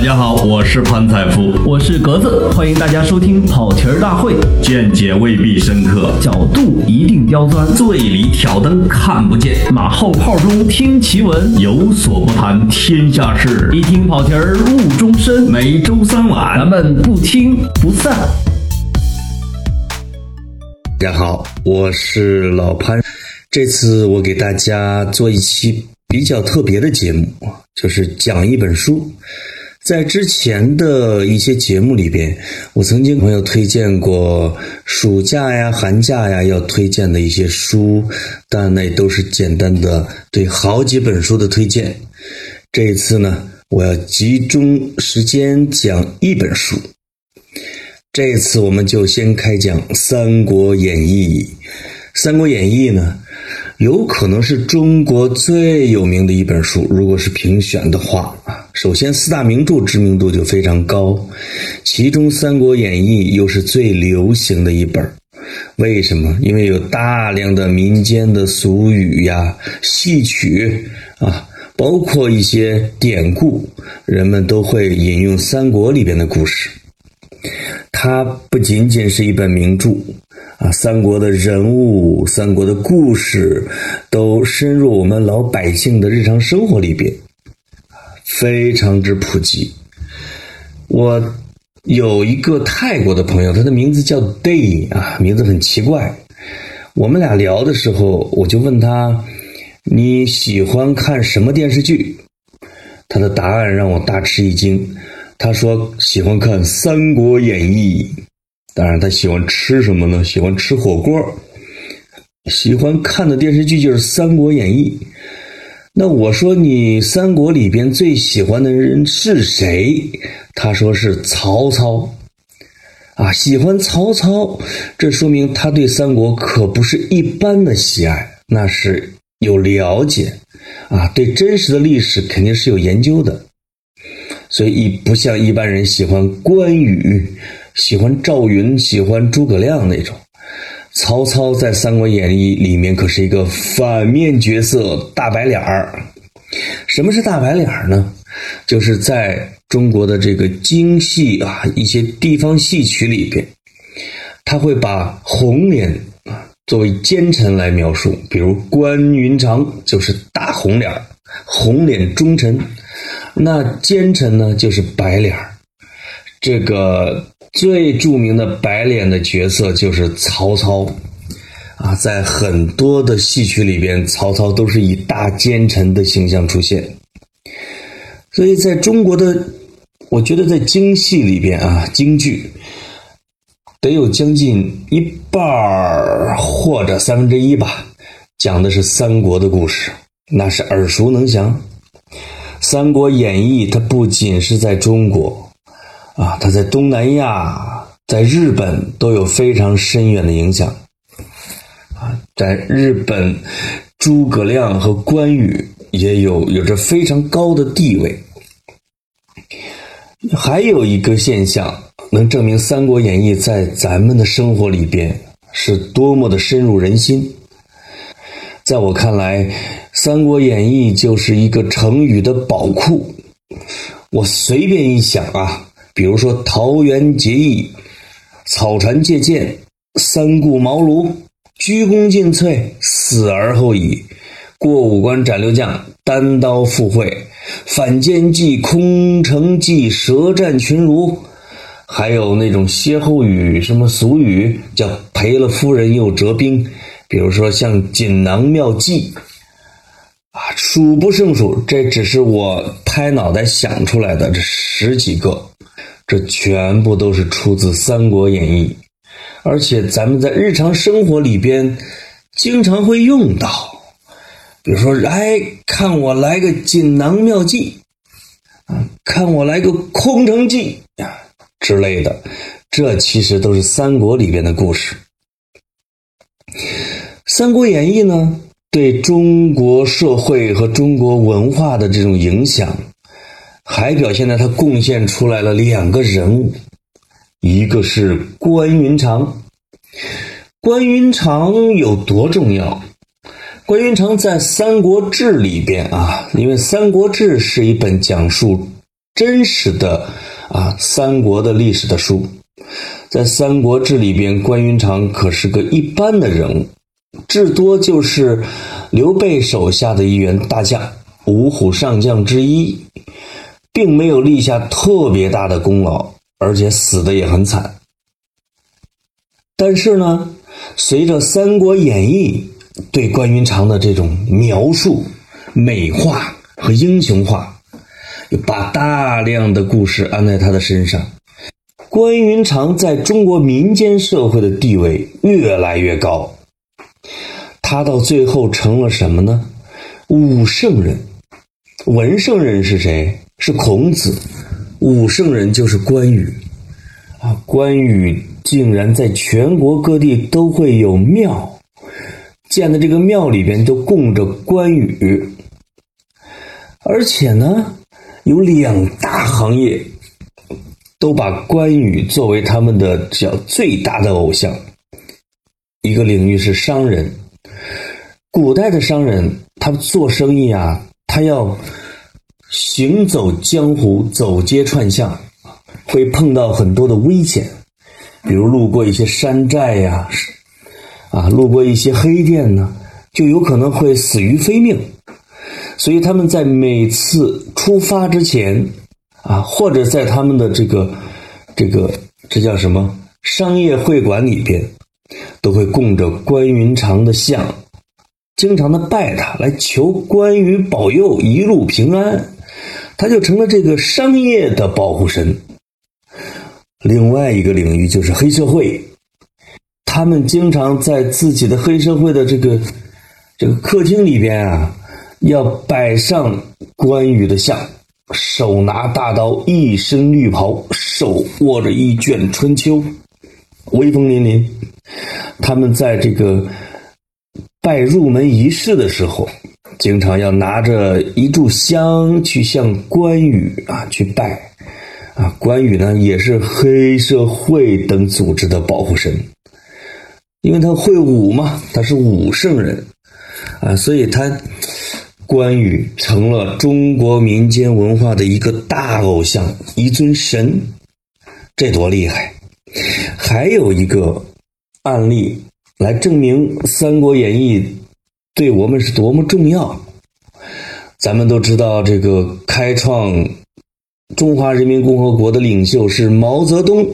大家好，我是潘采夫，我是格子，欢迎大家收听跑题儿大会。见解未必深刻，角度一定刁钻，醉里挑灯看不见，马后炮中听奇闻，有所不谈天下事，一听跑题儿误终身。每周三晚，咱们不听不散。大家好，我是老潘，这次我给大家做一期比较特别的节目，就是讲一本书。在之前的一些节目里边，我曾经朋友推荐过暑假呀、寒假呀要推荐的一些书，但那都是简单的对好几本书的推荐。这一次呢，我要集中时间讲一本书。这一次我们就先开讲《三国演义》。《三国演义》呢，有可能是中国最有名的一本书。如果是评选的话啊，首先四大名著知名度就非常高，其中《三国演义》又是最流行的一本。为什么？因为有大量的民间的俗语呀、戏曲啊，包括一些典故，人们都会引用三国里边的故事。它不仅仅是一本名著啊，三国的人物、三国的故事都深入我们老百姓的日常生活里边，非常之普及。我有一个泰国的朋友，他的名字叫 Day 啊，名字很奇怪。我们俩聊的时候，我就问他你喜欢看什么电视剧？他的答案让我大吃一惊。他说喜欢看《三国演义》，当然他喜欢吃什么呢？喜欢吃火锅，喜欢看的电视剧就是《三国演义》。那我说你三国里边最喜欢的人是谁？他说是曹操。啊，喜欢曹操，这说明他对三国可不是一般的喜爱，那是有了解啊，对真实的历史肯定是有研究的。所以，一不像一般人喜欢关羽、喜欢赵云、喜欢诸葛亮那种。曹操在《三国演义》里面可是一个反面角色，大白脸儿。什么是大白脸儿呢？就是在中国的这个京戏啊，一些地方戏曲里边，他会把红脸啊作为奸臣来描述，比如关云长就是大红脸儿，红脸忠臣。那奸臣呢，就是白脸儿。这个最著名的白脸的角色就是曹操啊，在很多的戏曲里边，曹操都是以大奸臣的形象出现。所以，在中国的，我觉得在京戏里边啊，京剧得有将近一半儿或者三分之一吧，讲的是三国的故事，那是耳熟能详。《三国演义》它不仅是在中国，啊，它在东南亚、在日本都有非常深远的影响。啊，在日本，诸葛亮和关羽也有有着非常高的地位。还有一个现象能证明《三国演义》在咱们的生活里边是多么的深入人心。在我看来，《三国演义》就是一个成语的宝库。我随便一想啊，比如说“桃园结义”“草船借箭”“三顾茅庐”“鞠躬尽瘁”“死而后已”“过五关斩六将”“单刀赴会”“反间计”“空城计”“舌战群儒”，还有那种歇后语、什么俗语，叫“赔了夫人又折兵”。比如说像锦囊妙计啊，数不胜数。这只是我拍脑袋想出来的这十几个，这全部都是出自《三国演义》，而且咱们在日常生活里边经常会用到。比如说，哎，看我来个锦囊妙计啊，看我来个空城计啊之类的，这其实都是三国里边的故事。《三国演义》呢，对中国社会和中国文化的这种影响，还表现在他贡献出来了两个人物，一个是关云长。关云长有多重要？关云长在《三国志》里边啊，因为《三国志》是一本讲述真实的啊三国的历史的书。在《三国志》里边，关云长可是个一般的人物，至多就是刘备手下的一员大将，五虎上将之一，并没有立下特别大的功劳，而且死的也很惨。但是呢，随着《三国演义》对关云长的这种描述、美化和英雄化，把大量的故事安在他的身上。关云长在中国民间社会的地位越来越高，他到最后成了什么呢？武圣人。文圣人是谁？是孔子。武圣人就是关羽。啊，关羽竟然在全国各地都会有庙，建的这个庙里边都供着关羽，而且呢，有两大行业。都把关羽作为他们的叫最大的偶像。一个领域是商人，古代的商人他做生意啊，他要行走江湖、走街串巷，会碰到很多的危险，比如路过一些山寨呀，啊，路过一些黑店呢，就有可能会死于非命。所以他们在每次出发之前。啊，或者在他们的这个、这个、这叫什么商业会馆里边，都会供着关云长的像，经常的拜他，来求关羽保佑一路平安，他就成了这个商业的保护神。另外一个领域就是黑社会，他们经常在自己的黑社会的这个这个客厅里边啊，要摆上关羽的像。手拿大刀，一身绿袍，手握着一卷《春秋》，威风凛凛。他们在这个拜入门仪式的时候，经常要拿着一炷香去向关羽啊去拜。啊，关羽呢也是黑社会等组织的保护神，因为他会武嘛，他是武圣人啊，所以他。关羽成了中国民间文化的一个大偶像，一尊神，这多厉害！还有一个案例来证明《三国演义》对我们是多么重要。咱们都知道，这个开创中华人民共和国的领袖是毛泽东。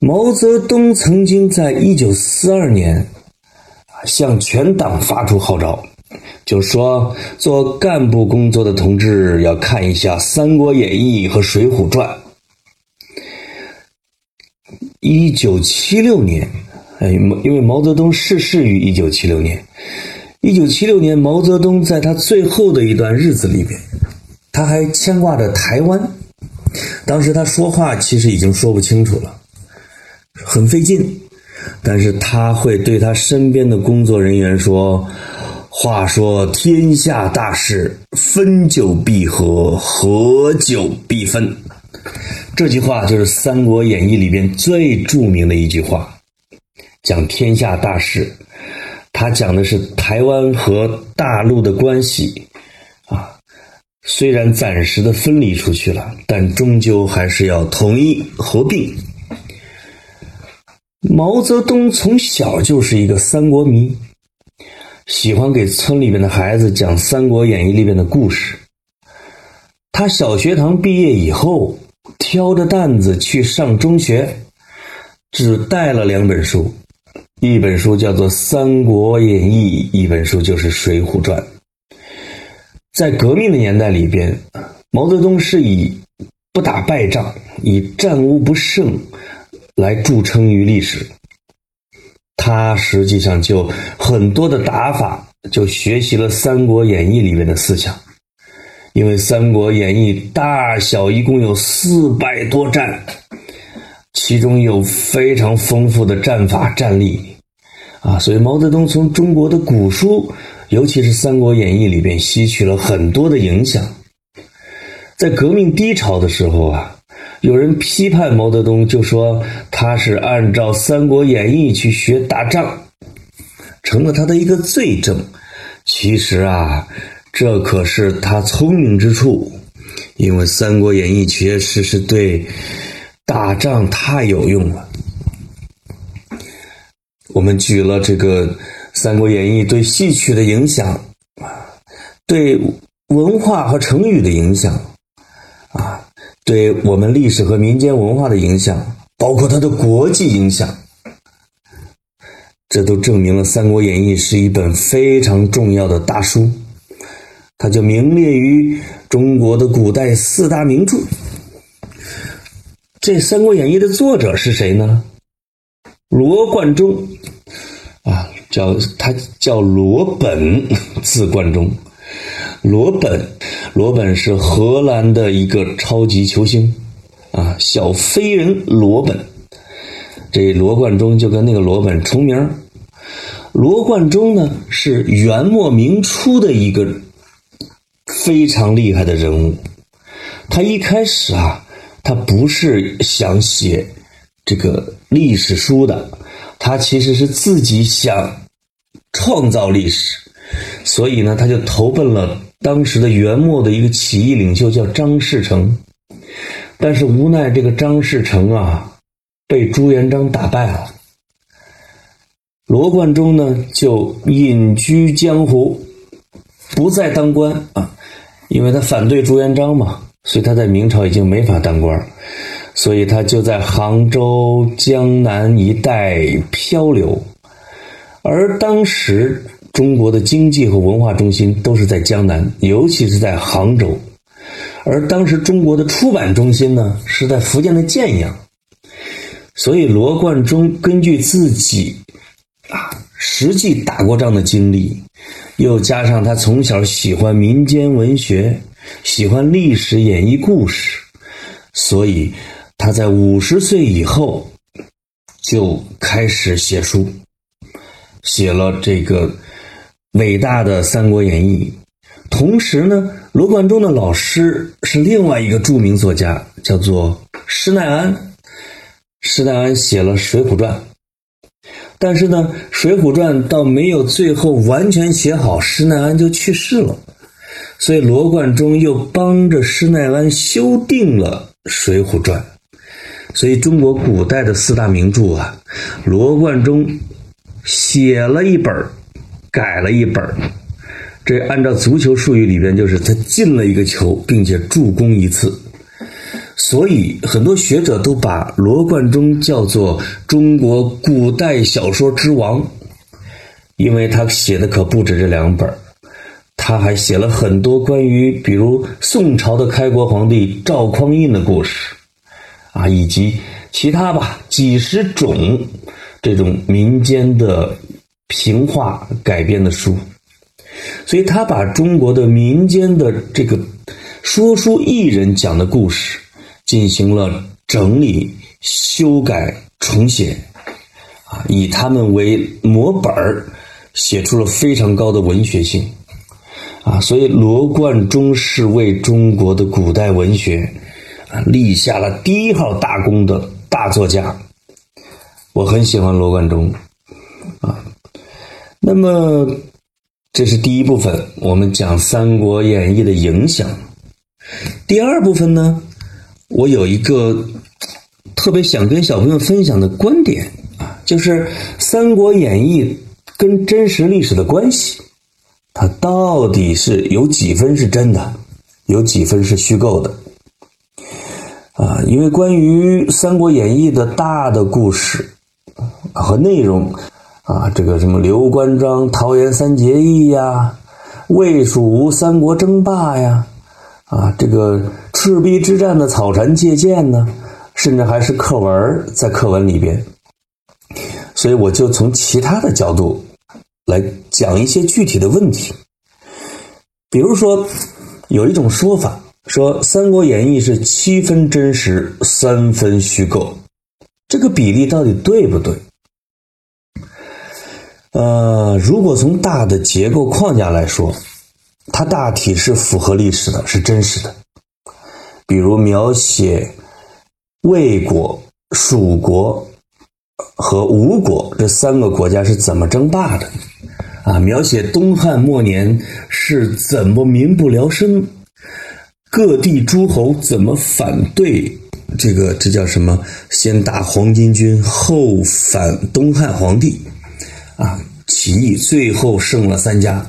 毛泽东曾经在一九四二年向全党发出号召。就说做干部工作的同志要看一下《三国演义》和《水浒传》。一九七六年，哎，因为毛泽东逝世于一九七六年。一九七六年，毛泽东在他最后的一段日子里边，他还牵挂着台湾。当时他说话其实已经说不清楚了，很费劲，但是他会对他身边的工作人员说。话说天下大事，分久必合，合久必分。这句话就是《三国演义》里边最著名的一句话，讲天下大事。他讲的是台湾和大陆的关系啊，虽然暂时的分离出去了，但终究还是要统一合并。毛泽东从小就是一个三国迷。喜欢给村里面的孩子讲《三国演义》里面的故事。他小学堂毕业以后，挑着担子去上中学，只带了两本书，一本书叫做《三国演义》，一本书就是《水浒传》。在革命的年代里边，毛泽东是以不打败仗、以战无不胜来著称于历史。他实际上就很多的打法就学习了《三国演义》里面的思想，因为《三国演义》大小一共有四百多战，其中有非常丰富的战法战例，啊，所以毛泽东从中国的古书，尤其是《三国演义》里边吸取了很多的影响，在革命低潮的时候啊。有人批判毛泽东，就说他是按照《三国演义》去学打仗，成了他的一个罪证。其实啊，这可是他聪明之处，因为《三国演义》确实是对打仗太有用了。我们举了这个《三国演义》对戏曲的影响啊，对文化和成语的影响，啊，对我们历史和民间文化的影响，包括它的国际影响，这都证明了《三国演义》是一本非常重要的大书。它就名列于中国的古代四大名著。这《三国演义》的作者是谁呢？罗贯中，啊，叫他叫罗本，字贯中。罗本，罗本是荷兰的一个超级球星，啊，小飞人罗本。这罗贯中就跟那个罗本重名。罗贯中呢，是元末明初的一个。非常厉害的人物，他一开始啊，他不是想写这个历史书的，他其实是自己想创造历史，所以呢，他就投奔了当时的元末的一个起义领袖，叫张士诚。但是无奈这个张士诚啊，被朱元璋打败了，罗贯中呢就隐居江湖，不再当官啊。因为他反对朱元璋嘛，所以他在明朝已经没法当官，所以他就在杭州、江南一带漂流。而当时中国的经济和文化中心都是在江南，尤其是在杭州。而当时中国的出版中心呢是在福建的建阳，所以罗贯中根据自己啊实际打过仗的经历。又加上他从小喜欢民间文学，喜欢历史演绎故事，所以他在五十岁以后就开始写书，写了这个伟大的《三国演义》。同时呢，罗贯中的老师是另外一个著名作家，叫做施耐庵。施耐庵写了《水浒传》。但是呢，《水浒传》到没有最后完全写好，施耐庵就去世了，所以罗贯中又帮着施耐庵修订了《水浒传》。所以中国古代的四大名著啊，罗贯中写了一本，改了一本，这按照足球术语里边就是他进了一个球，并且助攻一次。所以，很多学者都把罗贯中叫做中国古代小说之王，因为他写的可不止这两本他还写了很多关于比如宋朝的开国皇帝赵匡胤的故事，啊，以及其他吧几十种这种民间的评话改编的书，所以他把中国的民间的这个说书艺人讲的故事。进行了整理、修改、重写，啊，以他们为模本儿，写出了非常高的文学性，啊，所以罗贯中是为中国的古代文学啊立下了第一号大功的大作家。我很喜欢罗贯中，啊，那么这是第一部分，我们讲《三国演义》的影响。第二部分呢？我有一个特别想跟小朋友分享的观点啊，就是《三国演义》跟真实历史的关系，它到底是有几分是真的，有几分是虚构的啊？因为关于《三国演义》的大的故事和内容啊，这个什么刘关张桃园三结义呀，魏蜀吴三国争霸呀。啊，这个赤壁之战的草船借箭呢，甚至还是课文在课文里边，所以我就从其他的角度来讲一些具体的问题。比如说，有一种说法说《三国演义》是七分真实，三分虚构，这个比例到底对不对？呃，如果从大的结构框架来说。它大体是符合历史的，是真实的。比如描写魏国、蜀国和吴国这三个国家是怎么争霸的，啊，描写东汉末年是怎么民不聊生，各地诸侯怎么反对这个？这叫什么？先打黄巾军，后反东汉皇帝，啊，起义最后胜了三家，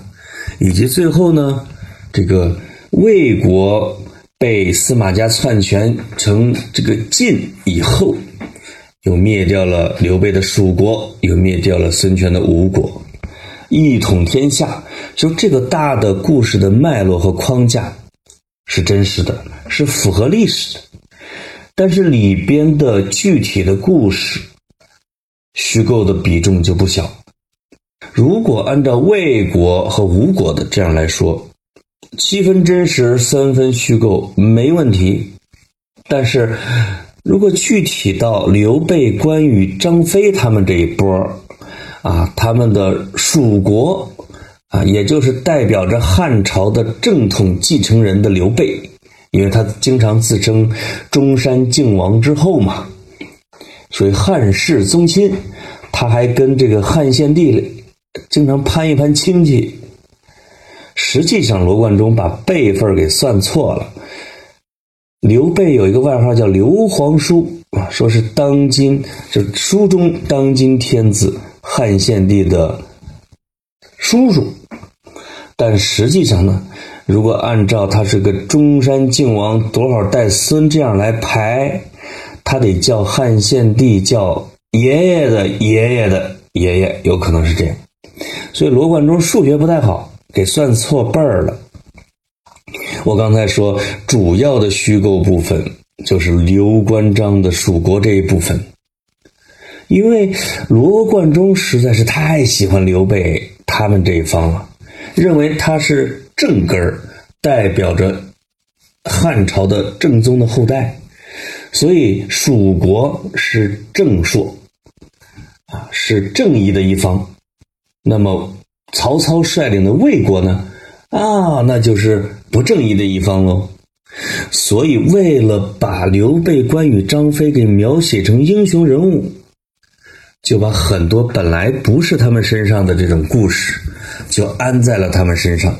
以及最后呢，这个魏国被司马家篡权成这个晋以后，又灭掉了刘备的蜀国，又灭掉了孙权的吴国，一统天下。就这个大的故事的脉络和框架。是真实的，是符合历史的，但是里边的具体的故事，虚构的比重就不小。如果按照魏国和吴国的这样来说，七分真实，三分虚构，没问题。但是如果具体到刘备、关羽、张飞他们这一波啊，他们的蜀国。啊，也就是代表着汉朝的正统继承人的刘备，因为他经常自称中山靖王之后嘛，所以汉室宗亲。他还跟这个汉献帝经常攀一攀亲戚。实际上，罗贯中把辈分给算错了。刘备有一个外号叫刘皇叔啊，说是当今就书中当今天子汉献帝的叔叔。但实际上呢，如果按照他是个中山靖王多少代孙这样来排，他得叫汉献帝叫爷爷的爷爷的爷爷，有可能是这样。所以罗贯中数学不太好，给算错辈儿了。我刚才说主要的虚构部分就是刘关张的蜀国这一部分，因为罗贯中实在是太喜欢刘备他们这一方了。认为他是正根儿，代表着汉朝的正宗的后代，所以蜀国是正朔，啊，是正义的一方。那么曹操率领的魏国呢？啊，那就是不正义的一方喽。所以为了把刘备、关羽、张飞给描写成英雄人物，就把很多本来不是他们身上的这种故事。就安在了他们身上，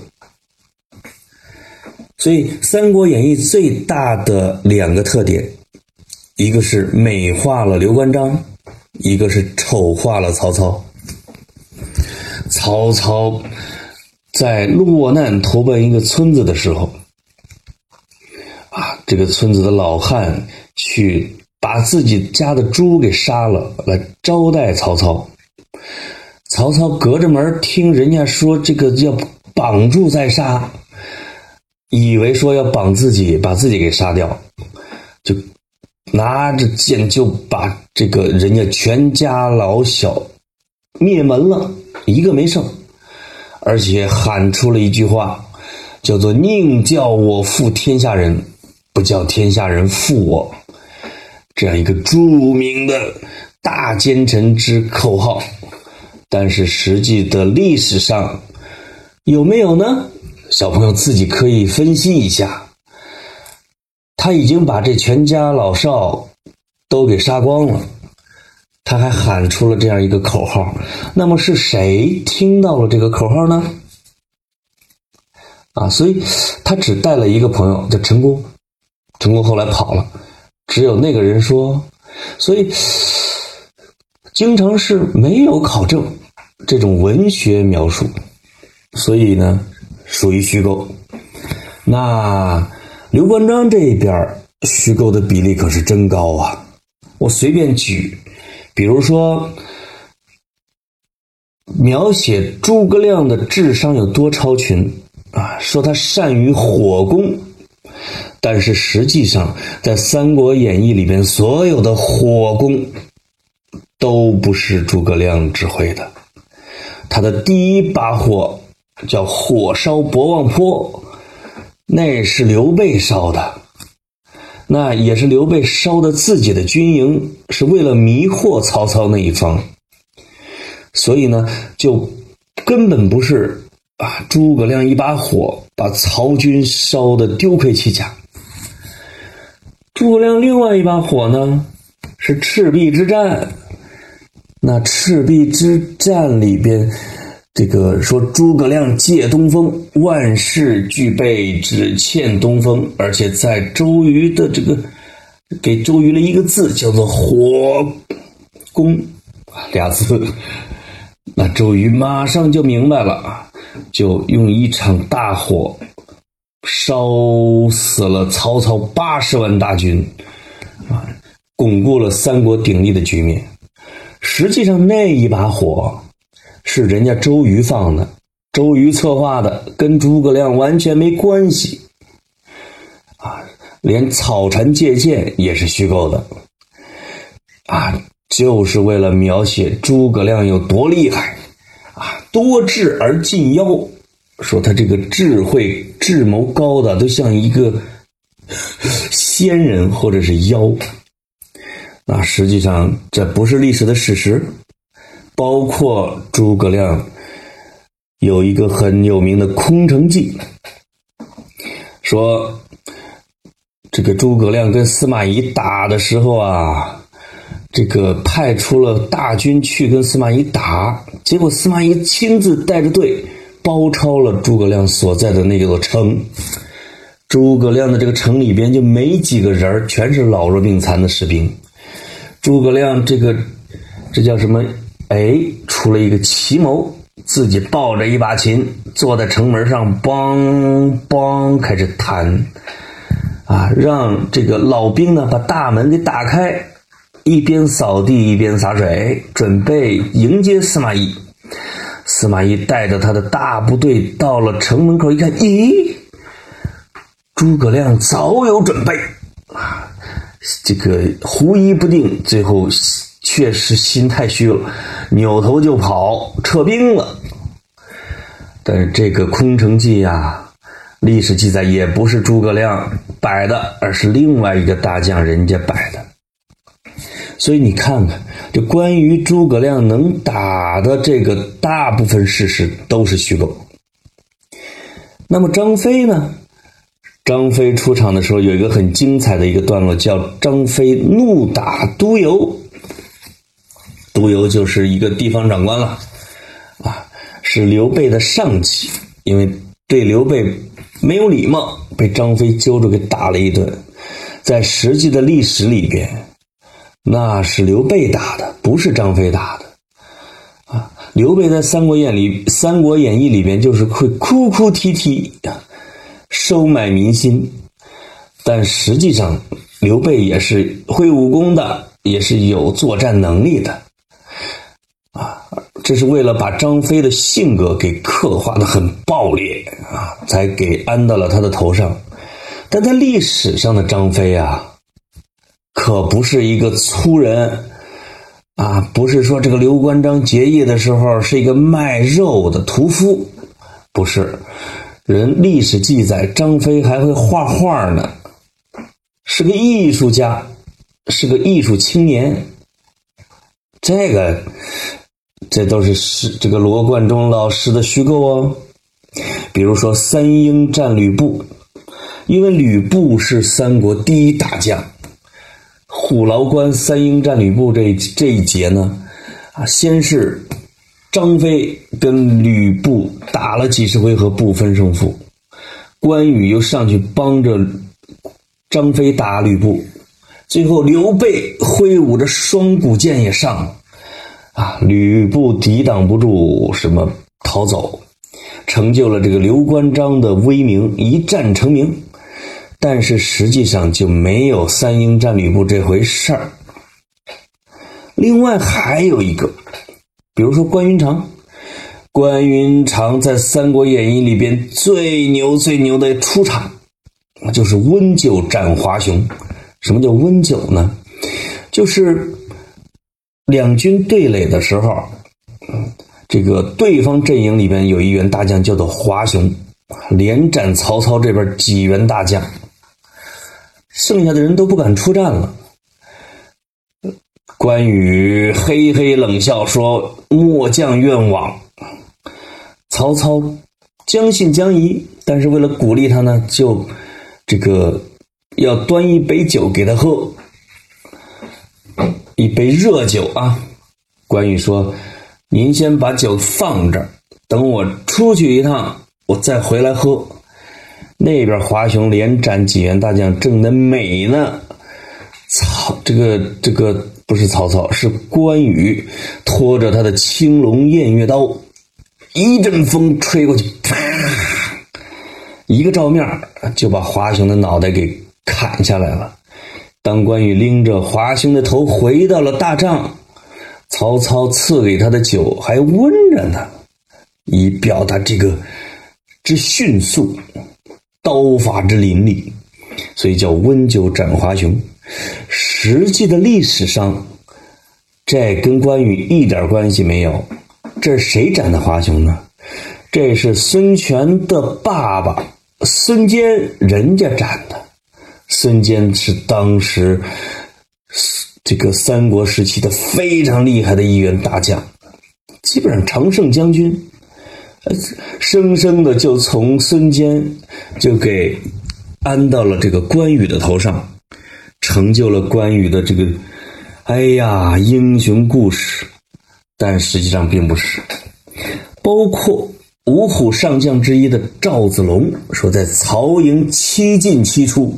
所以《三国演义》最大的两个特点，一个是美化了刘关张，一个是丑化了曹操。曹操在落难投奔一个村子的时候，啊，这个村子的老汉去把自己家的猪给杀了，来招待曹操。曹操隔着门听人家说这个要绑住再杀，以为说要绑自己，把自己给杀掉，就拿着剑就把这个人家全家老小灭门了，一个没剩，而且喊出了一句话，叫做“宁叫我负天下人，不叫天下人负我”，这样一个著名的大奸臣之口号。但是实际的历史上有没有呢？小朋友自己可以分析一下。他已经把这全家老少都给杀光了，他还喊出了这样一个口号。那么是谁听到了这个口号呢？啊，所以他只带了一个朋友叫陈宫，陈宫后来跑了，只有那个人说，所以经常是没有考证。这种文学描述，所以呢，属于虚构。那刘关张这一边虚构的比例可是真高啊！我随便举，比如说描写诸葛亮的智商有多超群啊，说他善于火攻，但是实际上在《三国演义》里边，所有的火攻都不是诸葛亮指挥的。他的第一把火叫火烧博望坡，那是刘备烧的，那也是刘备烧的自己的军营，是为了迷惑曹操那一方。所以呢，就根本不是啊，诸葛亮一把火把曹军烧的丢盔弃甲。诸葛亮另外一把火呢，是赤壁之战。那赤壁之战里边，这个说诸葛亮借东风，万事俱备，只欠东风，而且在周瑜的这个给周瑜了一个字，叫做火攻俩字。那周瑜马上就明白了，就用一场大火烧死了曹操八十万大军，啊，巩固了三国鼎立的局面。实际上那一把火。是人家周瑜放的，周瑜策划的，跟诸葛亮完全没关系，啊，连草船借箭也是虚构的，啊，就是为了描写诸葛亮有多厉害，啊，多智而近妖，说他这个智慧智谋高的都像一个仙人或者是妖，那实际上这不是历史的史实。包括诸葛亮有一个很有名的空城计，说这个诸葛亮跟司马懿打的时候啊，这个派出了大军去跟司马懿打，结果司马懿亲自带着队包抄了诸葛亮所在的那座城，诸葛亮的这个城里边就没几个人全是老弱病残的士兵，诸葛亮这个这叫什么？哎，出了一个奇谋，自己抱着一把琴，坐在城门上，梆梆开始弹，啊，让这个老兵呢把大门给打开，一边扫地一边洒水，准备迎接司马懿。司马懿带着他的大部队到了城门口，一看，咦，诸葛亮早有准备，啊，这个狐疑不定，最后。确实心太虚了，扭头就跑，撤兵了。但是这个空城计呀，历史记载也不是诸葛亮摆的，而是另外一个大将人家摆的。所以你看看，这关于诸葛亮能打的这个大部分事实都是虚构。那么张飞呢？张飞出场的时候有一个很精彩的一个段落，叫张飞怒打督邮。督邮就是一个地方长官了，啊，是刘备的上级，因为对刘备没有礼貌，被张飞揪住给打了一顿。在实际的历史里边，那是刘备打的，不是张飞打的。啊，刘备在《三国演》里，《三国演义》里边就是会哭哭啼啼，收买民心，但实际上刘备也是会武功的，也是有作战能力的。啊，这是为了把张飞的性格给刻画的很暴烈啊，才给安到了他的头上。但在历史上的张飞啊，可不是一个粗人啊，不是说这个刘关张结义的时候是一个卖肉的屠夫，不是。人历史记载，张飞还会画画呢，是个艺术家，是个艺术青年。这个。这都是是这个罗贯中老师的虚构哦，比如说三英战吕布，因为吕布是三国第一大将，虎牢关三英战吕布这这一节呢，啊，先是张飞跟吕布打了几十回合不分胜负，关羽又上去帮着张飞打吕布，最后刘备挥舞着双股剑也上。啊，吕布抵挡不住，什么逃走，成就了这个刘关张的威名，一战成名。但是实际上就没有三英战吕布这回事儿。另外还有一个，比如说关云长，关云长在《三国演义》里边最牛最牛的出场，就是温酒斩华雄。什么叫温酒呢？就是。两军对垒的时候，这个对方阵营里边有一员大将叫做华雄，连斩曹操这边几员大将，剩下的人都不敢出战了。关羽嘿嘿冷笑说：“末将愿往。”曹操将信将疑，但是为了鼓励他呢，就这个要端一杯酒给他喝。一杯热酒啊！关羽说：“您先把酒放这儿，等我出去一趟，我再回来喝。那边华雄连斩几员大将，正的美呢。曹这个这个不是曹操，是关羽，拖着他的青龙偃月刀，一阵风吹过去，啪，一个照面就把华雄的脑袋给砍下来了。当关羽拎着华雄的头回到了大帐，曹操赐给他的酒还温着呢，以表达这个之迅速，刀法之凌厉，所以叫温酒斩华雄。实际的历史上，这跟关羽一点关系没有。这是谁斩的华雄呢？这是孙权的爸爸孙坚人家斩的。孙坚是当时这个三国时期的非常厉害的一员大将，基本上常胜将军，生生的就从孙坚就给安到了这个关羽的头上，成就了关羽的这个哎呀英雄故事，但实际上并不是，包括五虎上将之一的赵子龙说，在曹营七进七出。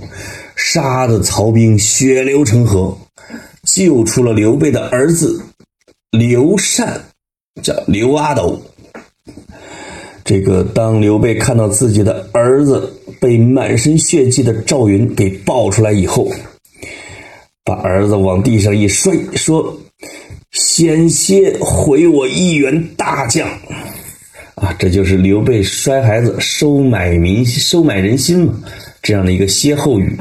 杀的曹兵血流成河，救出了刘备的儿子刘禅，叫刘阿斗。这个当刘备看到自己的儿子被满身血迹的赵云给抱出来以后，把儿子往地上一摔，说：“险些毁我一员大将！”啊，这就是刘备摔孩子收买民收买人心嘛，这样的一个歇后语。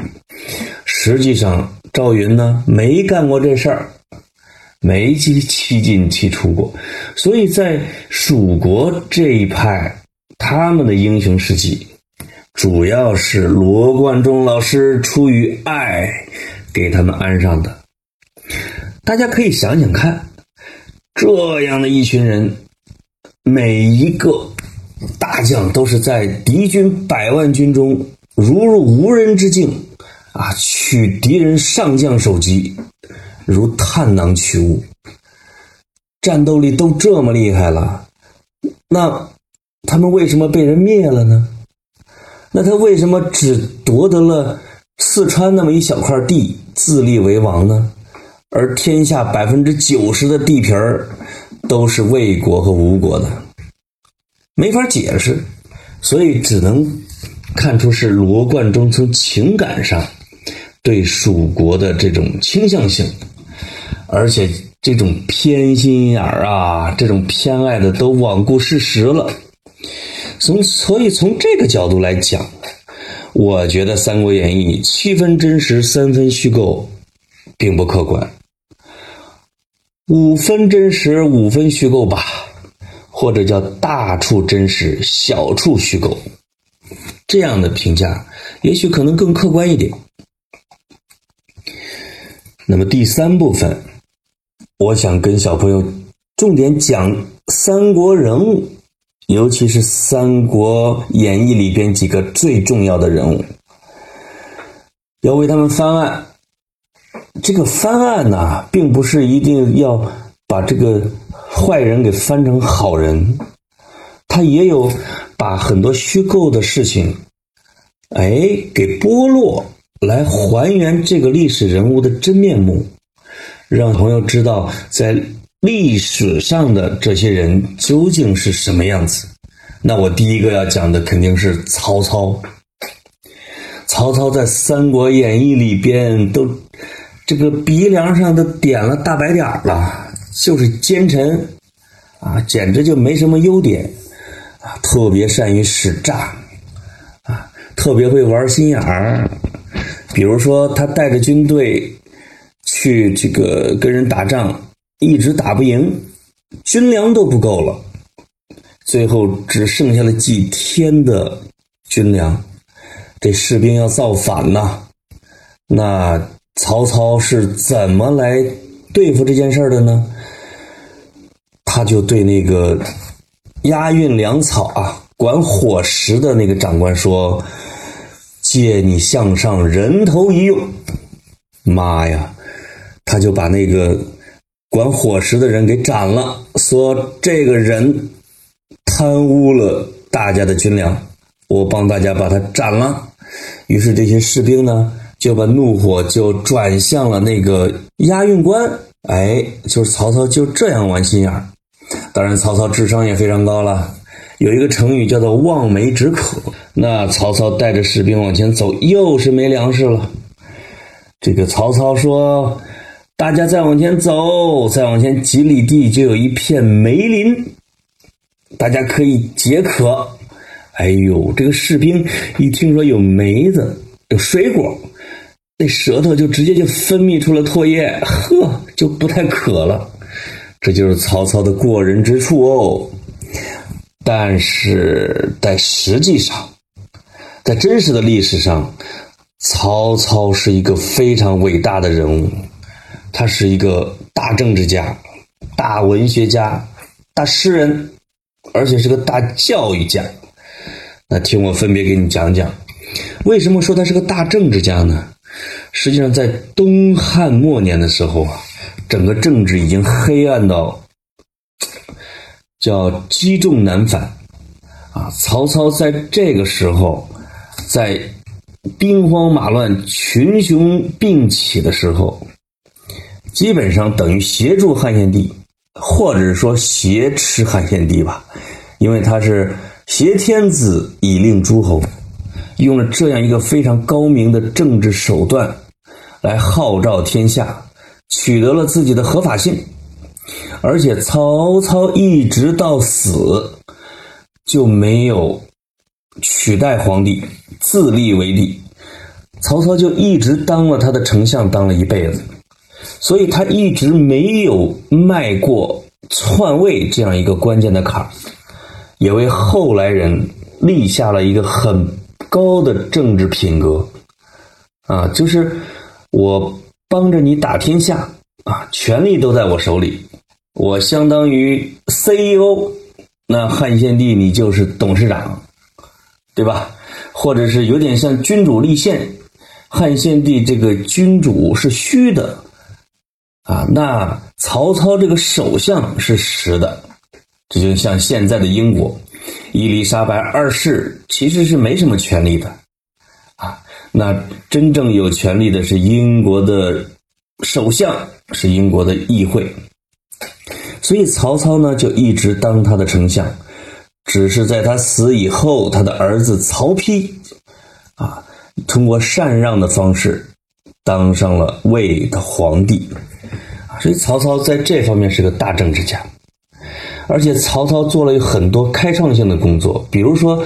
实际上，赵云呢没干过这事儿，没七七进七出过，所以在蜀国这一派，他们的英雄事迹，主要是罗贯中老师出于爱给他们安上的。大家可以想想看，这样的一群人，每一个大将都是在敌军百万军中如入无人之境。啊！取敌人上将首级，如探囊取物，战斗力都这么厉害了，那他们为什么被人灭了呢？那他为什么只夺得了四川那么一小块地，自立为王呢？而天下百分之九十的地皮儿都是魏国和吴国的，没法解释，所以只能看出是罗贯中从情感上。对蜀国的这种倾向性，而且这种偏心眼儿啊，这种偏爱的都罔顾事实了。从所以从这个角度来讲，我觉得《三国演义》七分真实，三分虚构，并不客观。五分真实，五分虚构吧，或者叫大处真实，小处虚构，这样的评价也许可能更客观一点。那么第三部分，我想跟小朋友重点讲三国人物，尤其是《三国演义》里边几个最重要的人物，要为他们翻案。这个翻案呢，并不是一定要把这个坏人给翻成好人，他也有把很多虚构的事情，哎，给剥落。来还原这个历史人物的真面目，让朋友知道在历史上的这些人究竟是什么样子。那我第一个要讲的肯定是曹操。曹操在《三国演义》里边都这个鼻梁上都点了大白点了，就是奸臣啊，简直就没什么优点啊，特别善于使诈啊，特别会玩心眼儿。比如说，他带着军队去这个跟人打仗，一直打不赢，军粮都不够了，最后只剩下了几天的军粮，这士兵要造反呐。那曹操是怎么来对付这件事的呢？他就对那个押运粮草啊、管伙食的那个长官说。借你项上人头一用，妈呀！他就把那个管伙食的人给斩了，说这个人贪污了大家的军粮，我帮大家把他斩了。于是这些士兵呢，就把怒火就转向了那个押运官。哎，就是曹操就这样玩心眼儿。当然，曹操智商也非常高了。有一个成语叫做望梅止渴。那曹操带着士兵往前走，又是没粮食了。这个曹操说：“大家再往前走，再往前几里地就有一片梅林，大家可以解渴。”哎呦，这个士兵一听说有梅子、有水果，那舌头就直接就分泌出了唾液，呵，就不太渴了。这就是曹操的过人之处哦。但是在实际上，在真实的历史上，曹操是一个非常伟大的人物，他是一个大政治家、大文学家、大诗人，而且是个大教育家。那听我分别给你讲讲，为什么说他是个大政治家呢？实际上，在东汉末年的时候啊，整个政治已经黑暗到叫积重难返啊。曹操在这个时候，在兵荒马乱、群雄并起的时候，基本上等于协助汉献帝，或者说挟持汉献帝吧，因为他是挟天子以令诸侯，用了这样一个非常高明的政治手段来号召天下，取得了自己的合法性。而且曹操一直到死就没有取代皇帝，自立为帝。曹操就一直当了他的丞相，当了一辈子，所以他一直没有迈过篡位这样一个关键的坎儿，也为后来人立下了一个很高的政治品格。啊，就是我帮着你打天下啊，权力都在我手里。我相当于 CEO，那汉献帝你就是董事长，对吧？或者是有点像君主立宪，汉献帝这个君主是虚的啊，那曹操这个首相是实的，这就像现在的英国，伊丽莎白二世其实是没什么权利的啊，那真正有权利的是英国的首相，是英国的议会。所以曹操呢，就一直当他的丞相，只是在他死以后，他的儿子曹丕，啊，通过禅让的方式，当上了魏的皇帝，所以曹操在这方面是个大政治家，而且曹操做了很多开创性的工作，比如说，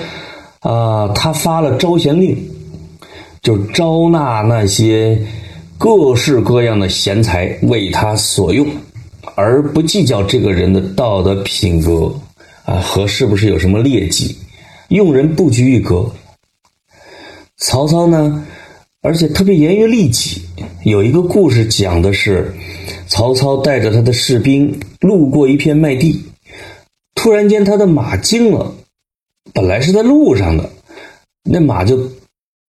啊，他发了招贤令，就招纳那些各式各样的贤才为他所用。而不计较这个人的道德品格啊和是不是有什么劣迹，用人不拘一格。曹操呢，而且特别严于律己。有一个故事讲的是，曹操带着他的士兵路过一片麦地，突然间他的马惊了，本来是在路上的，那马就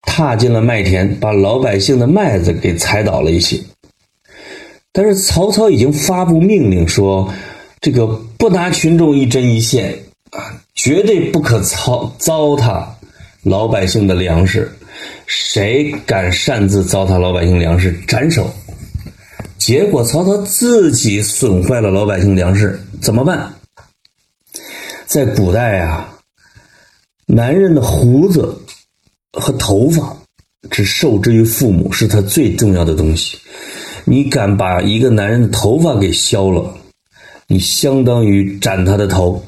踏进了麦田，把老百姓的麦子给踩倒了一些。但是曹操已经发布命令说，这个不拿群众一针一线啊，绝对不可糟糟蹋老百姓的粮食，谁敢擅自糟蹋老百姓粮食，斩首。结果曹操自己损坏了老百姓粮食，怎么办？在古代啊，男人的胡子和头发只受之于父母，是他最重要的东西。你敢把一个男人的头发给削了，你相当于斩他的头。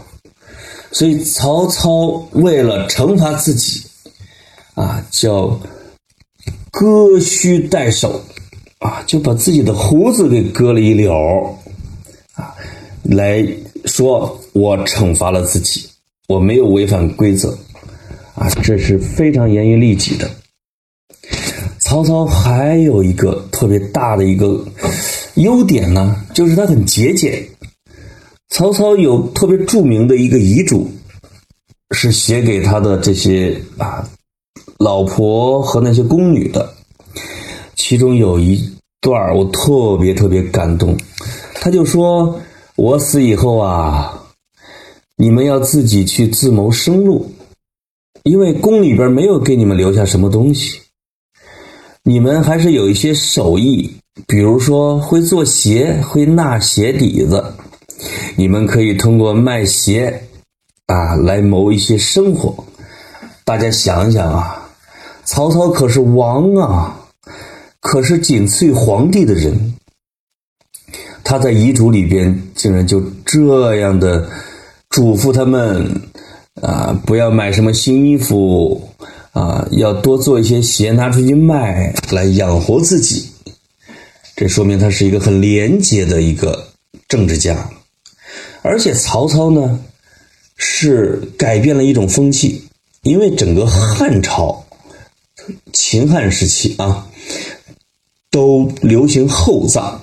所以曹操为了惩罚自己，啊，叫割须代首，啊，就把自己的胡子给割了一绺，啊，来说我惩罚了自己，我没有违反规则，啊，这是非常严于律己的。曹操还有一个特别大的一个优点呢，就是他很节俭。曹操有特别著名的一个遗嘱，是写给他的这些啊老婆和那些宫女的。其中有一段我特别特别感动，他就说：“我死以后啊，你们要自己去自谋生路，因为宫里边没有给你们留下什么东西。你们还是有一些手艺，比如说会做鞋，会纳鞋底子，你们可以通过卖鞋啊来谋一些生活。大家想想啊，曹操可是王啊，可是仅次于皇帝的人。他在遗嘱里边竟然就这样的嘱咐他们啊，不要买什么新衣服啊，要多做一些鞋拿出去卖，来养活自己。这说明他是一个很廉洁的一个政治家。而且曹操呢，是改变了一种风气，因为整个汉朝、秦汉时期啊，都流行厚葬。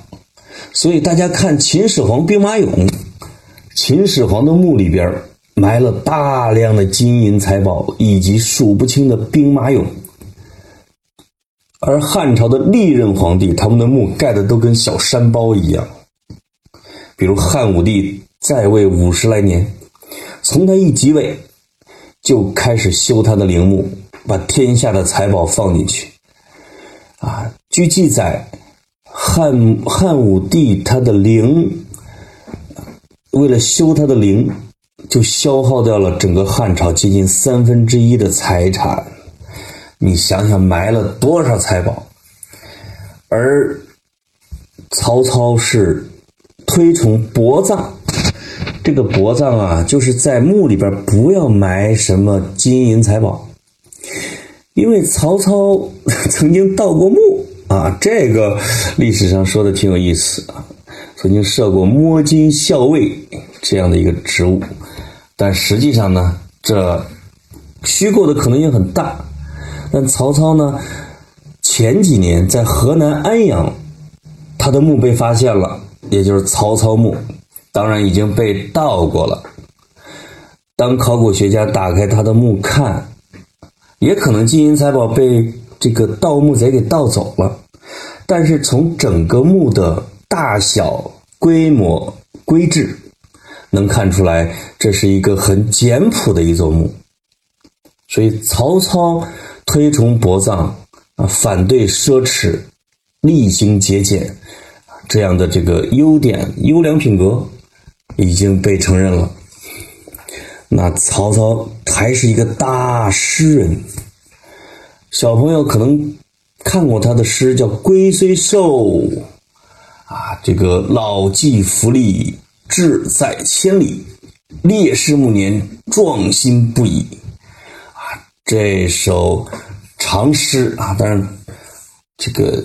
所以大家看秦始皇兵马俑，秦始皇的墓里边埋了大量的金银财宝以及数不清的兵马俑，而汉朝的历任皇帝他们的墓盖的都跟小山包一样。比如汉武帝在位五十来年，从他一即位就开始修他的陵墓，把天下的财宝放进去。啊，据记载。汉汉武帝他的陵，为了修他的陵，就消耗掉了整个汉朝接近三分之一的财产。你想想埋了多少财宝？而曹操是推崇薄葬，这个薄葬啊，就是在墓里边不要埋什么金银财宝，因为曹操 曾经盗过墓。啊，这个历史上说的挺有意思啊，曾经设过摸金校尉这样的一个职务，但实际上呢，这虚构的可能性很大。但曹操呢，前几年在河南安阳，他的墓被发现了，也就是曹操墓，当然已经被盗过了。当考古学家打开他的墓看，也可能金银财宝被。这个盗墓贼给盗走了，但是从整个墓的大小、规模、规制，能看出来这是一个很简朴的一座墓。所以曹操推崇薄葬啊，反对奢侈，厉行节俭，这样的这个优点、优良品格已经被承认了。那曹操还是一个大诗人。小朋友可能看过他的诗，叫《龟虽寿》，啊，这个老骥伏枥，志在千里；烈士暮年，壮心不已。啊，这首长诗啊，当然这个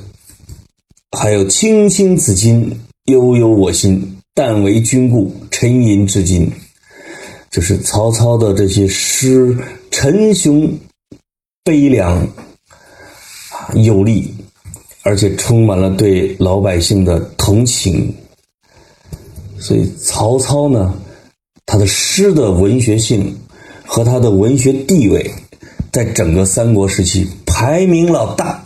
还有“青青子衿，悠悠我心。但为君故，沉吟至今。”就是曹操的这些诗，沉雄。悲凉啊有力，而且充满了对老百姓的同情。所以曹操呢，他的诗的文学性和他的文学地位，在整个三国时期排名老大。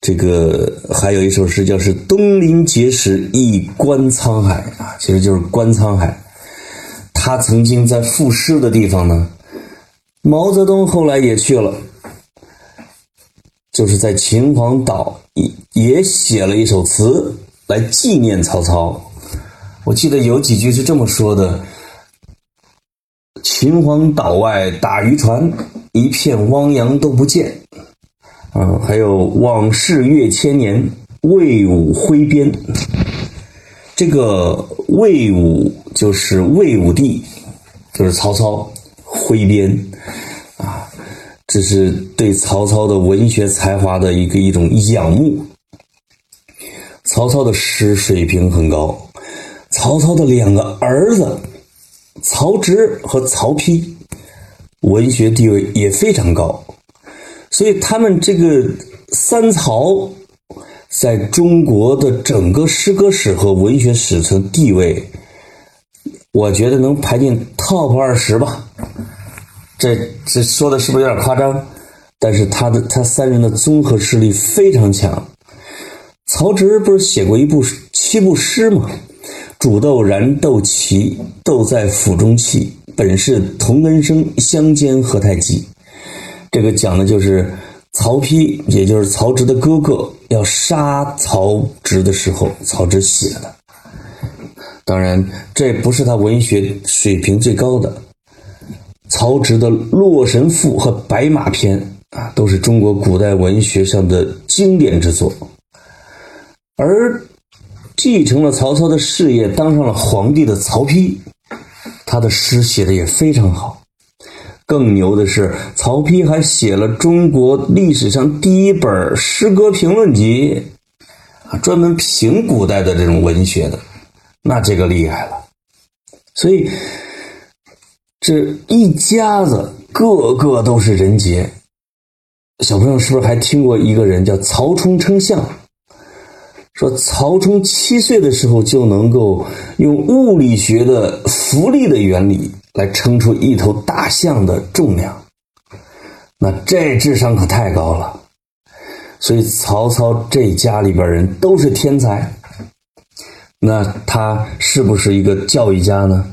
这个还有一首诗叫是“东临碣石，以观沧海”啊，其实就是观沧海。他曾经在赋诗的地方呢。毛泽东后来也去了，就是在秦皇岛也也写了一首词来纪念曹操。我记得有几句是这么说的：“秦皇岛外打渔船，一片汪洋都不见。”啊，还有“往事越千年，魏武挥鞭。”这个魏武就是魏武帝，就是曹操。挥鞭，啊，这是对曹操的文学才华的一个一种仰慕。曹操的诗水平很高，曹操的两个儿子曹植和曹丕，文学地位也非常高，所以他们这个三曹在中国的整个诗歌史和文学史上地位。我觉得能排进 top 二十吧，这这说的是不是有点夸张？但是他的他三人的综合实力非常强。曹植不是写过一部七部诗吗？煮豆燃豆萁，豆在釜中泣。本是同根生，相煎何太急。这个讲的就是曹丕，也就是曹植的哥哥，要杀曹植的时候，曹植写的。当然，这不是他文学水平最高的。曹植的《洛神赋》和《白马篇》啊，都是中国古代文学上的经典之作。而继承了曹操的事业，当上了皇帝的曹丕，他的诗写的也非常好。更牛的是，曹丕还写了中国历史上第一本诗歌评论集，啊，专门评古代的这种文学的。那这个厉害了，所以这一家子个个都是人杰。小朋友是不是还听过一个人叫曹冲称象？说曹冲七岁的时候就能够用物理学的浮力的原理来称出一头大象的重量，那这智商可太高了。所以曹操这家里边人都是天才。那他是不是一个教育家呢？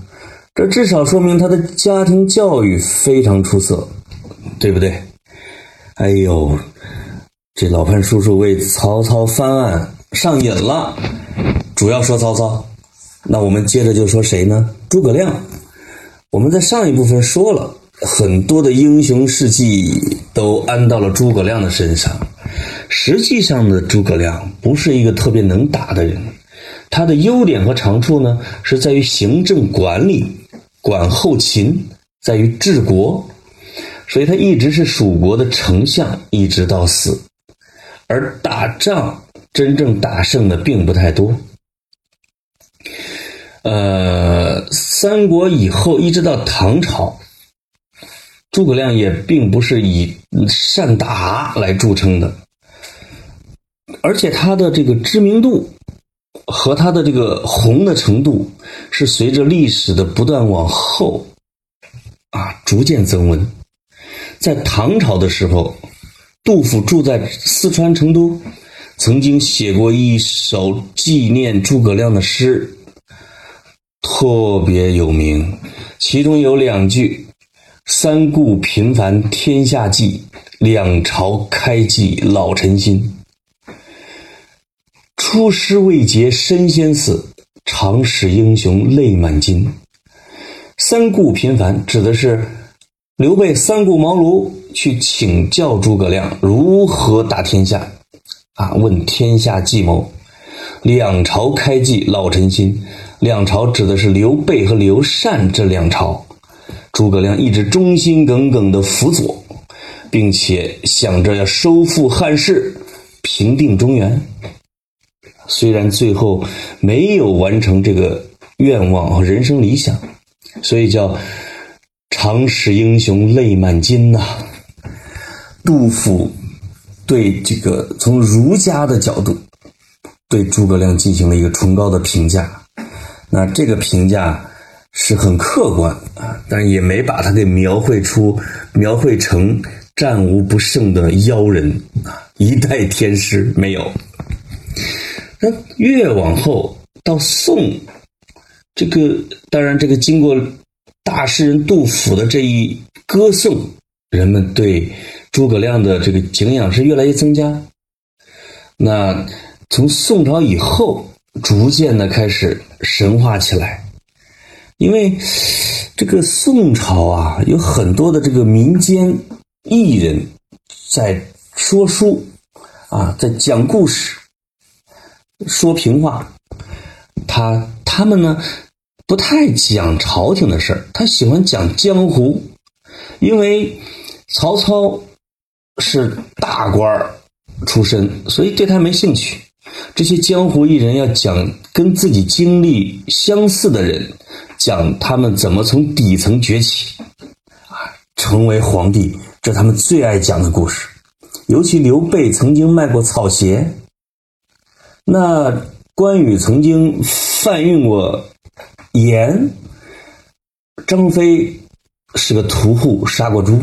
这至少说明他的家庭教育非常出色，对不对？哎呦，这老潘叔叔为曹操翻案上瘾了，主要说曹操。那我们接着就说谁呢？诸葛亮。我们在上一部分说了很多的英雄事迹都安到了诸葛亮的身上，实际上的诸葛亮不是一个特别能打的人。他的优点和长处呢，是在于行政管理、管后勤，在于治国，所以他一直是蜀国的丞相，一直到死。而打仗真正打胜的并不太多。呃，三国以后一直到唐朝，诸葛亮也并不是以善打来著称的，而且他的这个知名度。和他的这个红的程度是随着历史的不断往后啊逐渐增温。在唐朝的时候，杜甫住在四川成都，曾经写过一首纪念诸葛亮的诗，特别有名。其中有两句：“三顾频烦天下计，两朝开济老臣心。”出师未捷身先死，常使英雄泪满襟。三顾频繁指的是刘备三顾茅庐去请教诸葛亮如何打天下，啊，问天下计谋。两朝开济老臣心，两朝指的是刘备和刘禅这两朝。诸葛亮一直忠心耿耿的辅佐，并且想着要收复汉室，平定中原。虽然最后没有完成这个愿望和人生理想，所以叫长使英雄泪满襟呐。杜甫对这个从儒家的角度对诸葛亮进行了一个崇高的评价，那这个评价是很客观啊，但也没把他给描绘出描绘成战无不胜的妖人啊，一代天师没有。那越往后到宋，这个当然，这个经过大诗人杜甫的这一歌颂，人们对诸葛亮的这个敬仰是越来越增加。那从宋朝以后，逐渐的开始神话起来，因为这个宋朝啊，有很多的这个民间艺人，在说书啊，在讲故事。说平话，他他们呢不太讲朝廷的事儿，他喜欢讲江湖，因为曹操是大官儿出身，所以对他没兴趣。这些江湖艺人要讲跟自己经历相似的人，讲他们怎么从底层崛起，啊，成为皇帝，这他们最爱讲的故事。尤其刘备曾经卖过草鞋。那关羽曾经贩运过盐，张飞是个屠户，杀过猪，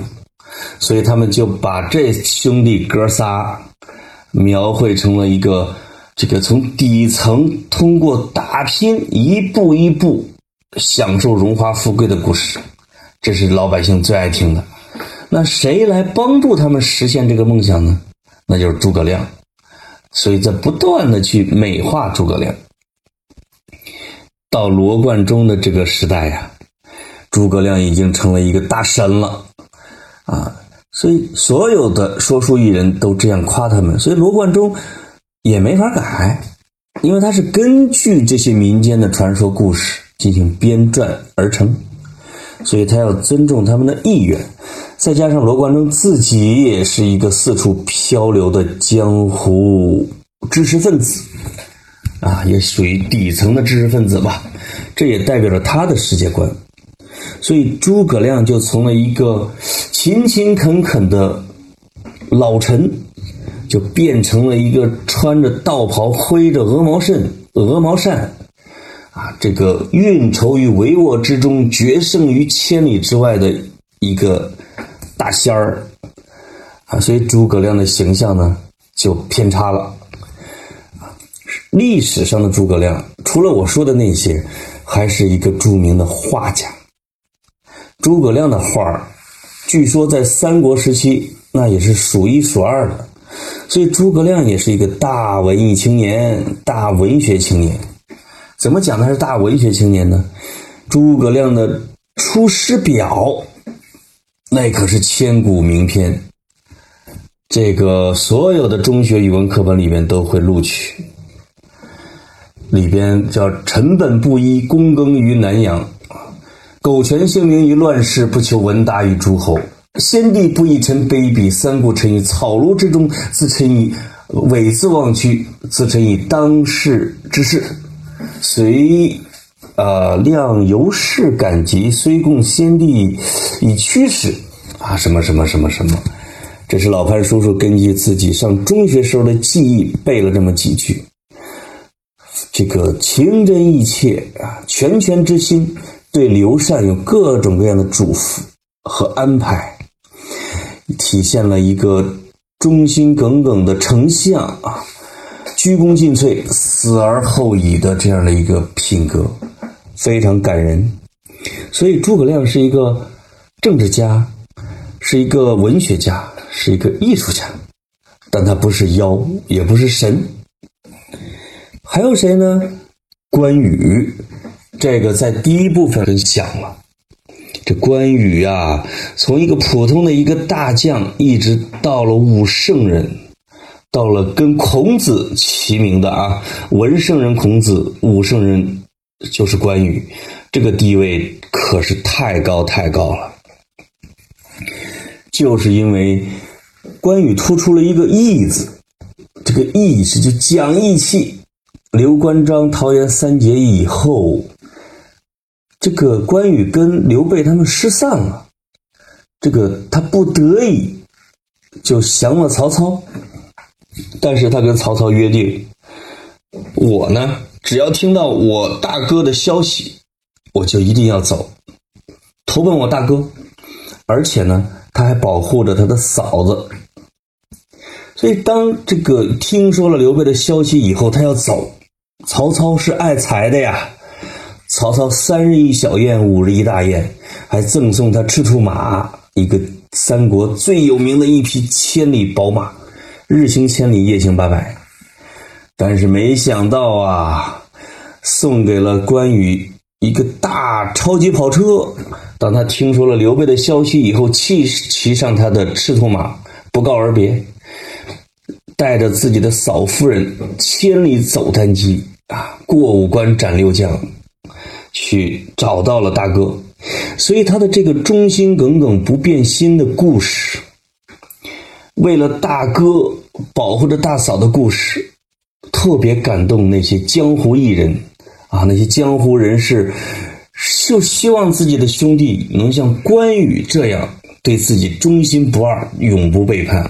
所以他们就把这兄弟哥仨描绘成了一个这个从底层通过打拼，一步一步享受荣华富贵的故事，这是老百姓最爱听的。那谁来帮助他们实现这个梦想呢？那就是诸葛亮。所以在不断的去美化诸葛亮。到罗贯中的这个时代呀，诸葛亮已经成了一个大神了啊！所以所有的说书艺人都这样夸他们，所以罗贯中也没法改，因为他是根据这些民间的传说故事进行编撰而成，所以他要尊重他们的意愿。再加上罗贯中自己也是一个四处漂流的江湖知识分子。啊，也属于底层的知识分子吧，这也代表着他的世界观。所以诸葛亮就从了一个勤勤恳恳的老臣，就变成了一个穿着道袍、挥着鹅毛扇、鹅毛扇，啊，这个运筹于帷幄之中、决胜于千里之外的一个大仙儿。啊，所以诸葛亮的形象呢，就偏差了。历史上的诸葛亮，除了我说的那些，还是一个著名的画家。诸葛亮的画据说在三国时期那也是数一数二的。所以诸葛亮也是一个大文艺青年、大文学青年。怎么讲他是大文学青年呢？诸葛亮的《出师表》，那可是千古名篇，这个所有的中学语文课本里面都会录取。里边叫“臣本布衣，躬耕于南阳，苟全性命于乱世，不求闻达于诸侯。先帝不以臣卑鄙，三顾臣于草庐之中，自臣以猥自忘躯，自臣以当世之事。随啊量由是感激，虽供先帝以驱使啊什么什么什么什么。这是老潘叔叔根据自己上中学时候的记忆背了这么几句。这个情真意切啊，拳拳之心，对刘禅有各种各样的嘱咐和安排，体现了一个忠心耿耿的丞相啊，鞠躬尽瘁，死而后已的这样的一个品格，非常感人。所以诸葛亮是一个政治家，是一个文学家，是一个艺术家，但他不是妖，也不是神。还有谁呢？关羽，这个在第一部分讲了。这关羽呀，从一个普通的一个大将，一直到了武圣人，到了跟孔子齐名的啊，文圣人孔子，武圣人就是关羽，这个地位可是太高太高了。就是因为关羽突出了一个义字，这个义是就讲义气。刘关张桃园三结义以后，这个关羽跟刘备他们失散了，这个他不得已就降了曹操，但是他跟曹操约定，我呢只要听到我大哥的消息，我就一定要走，投奔我大哥，而且呢他还保护着他的嫂子，所以当这个听说了刘备的消息以后，他要走。曹操是爱财的呀，曹操三日一小宴，五日一大宴，还赠送他赤兔马，一个三国最有名的一匹千里宝马，日行千里，夜行八百。但是没想到啊，送给了关羽一个大超级跑车。当他听说了刘备的消息以后，骑骑上他的赤兔马，不告而别，带着自己的嫂夫人千里走单骑。啊，过五关斩六将，去找到了大哥，所以他的这个忠心耿耿不变心的故事，为了大哥保护着大嫂的故事，特别感动那些江湖艺人。啊，那些江湖人士，就希望自己的兄弟能像关羽这样对自己忠心不二，永不背叛，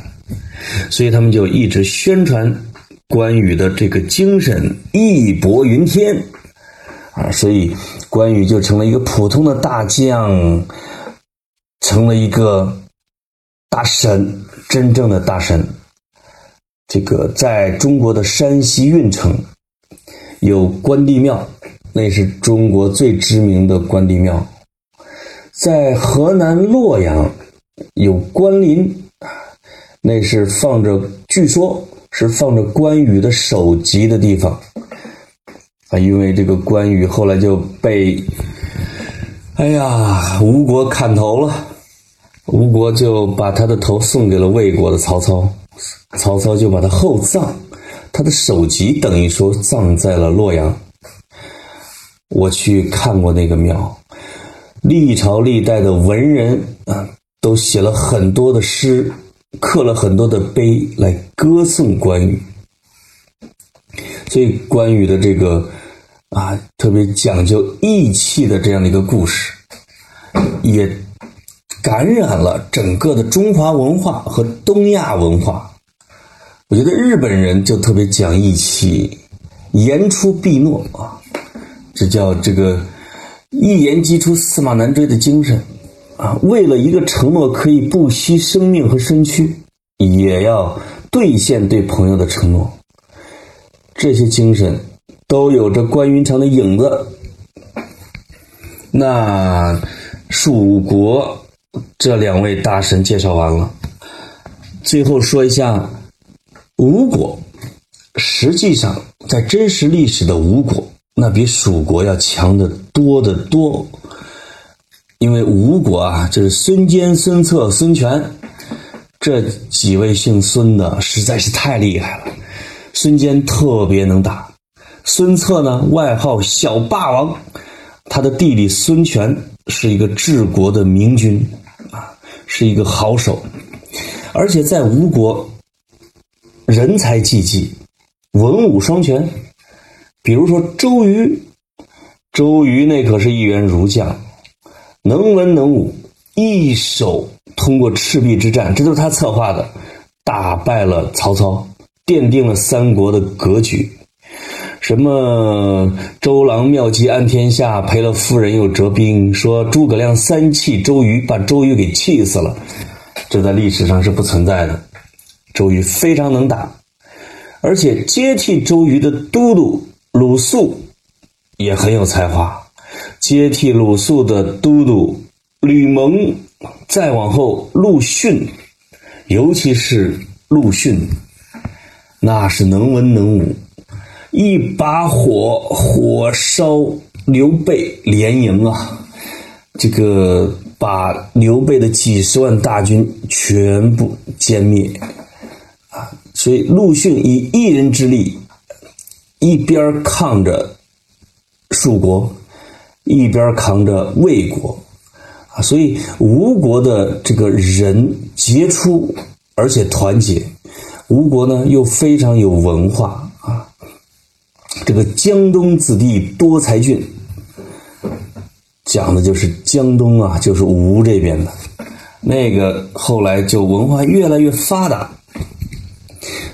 所以他们就一直宣传。关羽的这个精神义薄云天。啊，所以关羽就成了一个普通的大将，成了一个大神，真正的大神。这个在中国的山西运城有关帝庙，那是中国最知名的关帝庙。在河南洛阳有关林，那是放着，据说是放着关羽的首级的地方因为这个关羽后来就被，哎呀，吴国砍头了，吴国就把他的头送给了魏国的曹操，曹操就把他厚葬，他的首级等于说葬在了洛阳。我去看过那个庙。历朝历代的文人啊，都写了很多的诗，刻了很多的碑来歌颂关羽。所以关羽的这个啊，特别讲究义气的这样的一个故事，也感染了整个的中华文化和东亚文化。我觉得日本人就特别讲义气，言出必诺啊，这叫这个。一言击出驷马难追的精神，啊，为了一个承诺可以不惜生命和身躯，也要兑现对朋友的承诺。这些精神都有着关云长的影子。那蜀国这两位大神介绍完了，最后说一下吴国。实际上，在真实历史的吴国。那比蜀国要强的多得多，因为吴国啊，就是孙坚、孙策、孙权这几位姓孙的实在是太厉害了。孙坚特别能打，孙策呢外号小霸王，他的弟弟孙权是一个治国的明君啊，是一个好手，而且在吴国人才济济，文武双全。比如说周瑜，周瑜那可是一员儒将，能文能武，一手通过赤壁之战，这都是他策划的，打败了曹操，奠定了三国的格局。什么周郎妙计安天下，赔了夫人又折兵，说诸葛亮三气周瑜，把周瑜给气死了，这在历史上是不存在的。周瑜非常能打，而且接替周瑜的都督。鲁肃也很有才华，接替鲁肃的都督吕蒙，再往后陆逊，尤其是陆逊，那是能文能武，一把火火烧刘备连营啊，这个把刘备的几十万大军全部歼灭啊，所以陆逊以一人之力。一边抗着蜀国，一边扛着魏国，啊，所以吴国的这个人杰出而且团结，吴国呢又非常有文化。这个江东子弟多才俊，讲的就是江东啊，就是吴这边的，那个后来就文化越来越发达，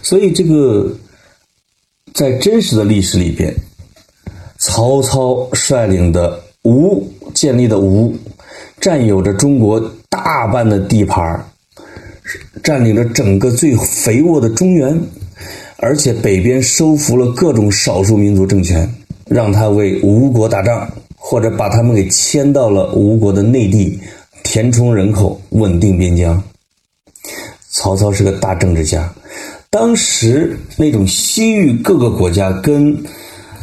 所以这个。在真实的历史里边，曹操率领的吴建立的吴，占有着中国大半的地盘占领着整个最肥沃的中原，而且北边收服了各种少数民族政权，让他为吴国打仗，或者把他们给迁到了吴国的内地，填充人口，稳定边疆。曹操是个大政治家。当时那种西域各个国家跟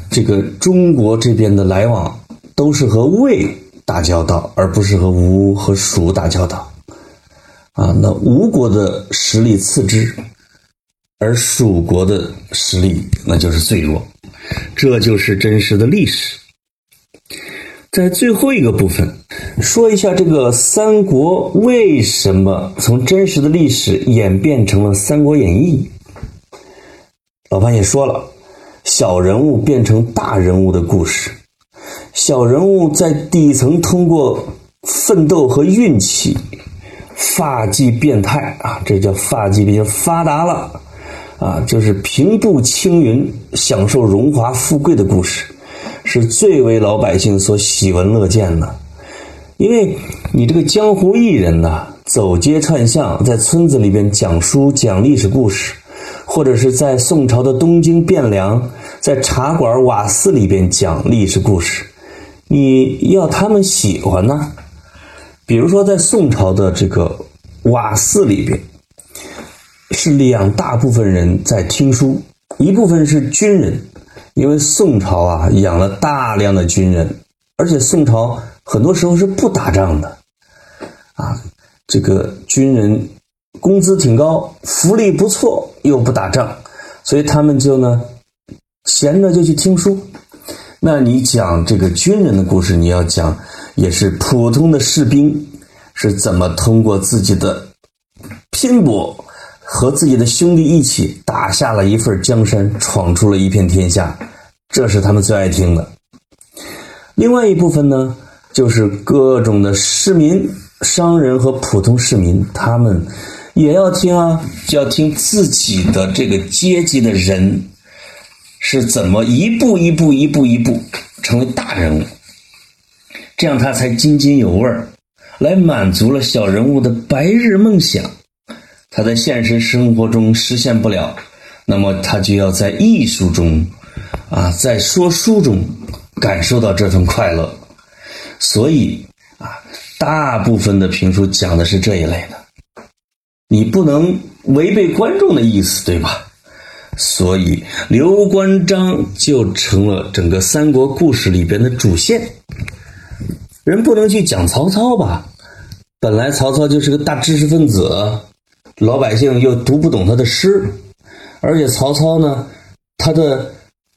这个中国这边的来往，都是和魏打交道，而不是和吴和蜀打交道。啊，那吴国的实力次之，而蜀国的实力那就是最弱。这就是真实的历史。在最后一个部分，说一下这个三国为什么从真实的历史演变成了《三国演义》。老潘也说了，小人物变成大人物的故事，小人物在底层通过奋斗和运气，发迹变态啊，这叫发迹变发达了啊，就是平步青云，享受荣华富贵的故事，是最为老百姓所喜闻乐见的。因为你这个江湖艺人呐，走街串巷，在村子里边讲书讲历史故事。或者是在宋朝的东京汴梁，在茶馆瓦肆里边讲历史故事，你要他们喜欢呢？比如说在宋朝的这个瓦肆里边，是两大部分人在听书，一部分是军人，因为宋朝啊养了大量的军人，而且宋朝很多时候是不打仗的，啊，这个军人工资挺高，福利不错，又不打仗，所以他们就呢闲着就去听书。那你讲这个军人的故事，你要讲也是普通的士兵是怎么通过自己的拼搏。和自己的兄弟一起打下了一份江山，闯出了一片天下，这是他们最爱听的。另外一部分呢，就是各种的市民、商人和普通市民，他们也要听啊，就要听自己的这个阶级的人是怎么一步一步、一步一步成为大人物，这样他才津津有味儿，来满足了小人物的白日梦想。他在现实生活中实现不了，那么他就要在艺术中，啊，在说书中感受到这份快乐。所以啊，大部分的评书讲的是这一类的，你不能违背观众的意思，对吧？所以刘关张就成了整个三国故事里边的主线。人不能去讲曹操吧？本来曹操就是个大知识分子。老百姓又读不懂他的诗，而且曹操呢，他的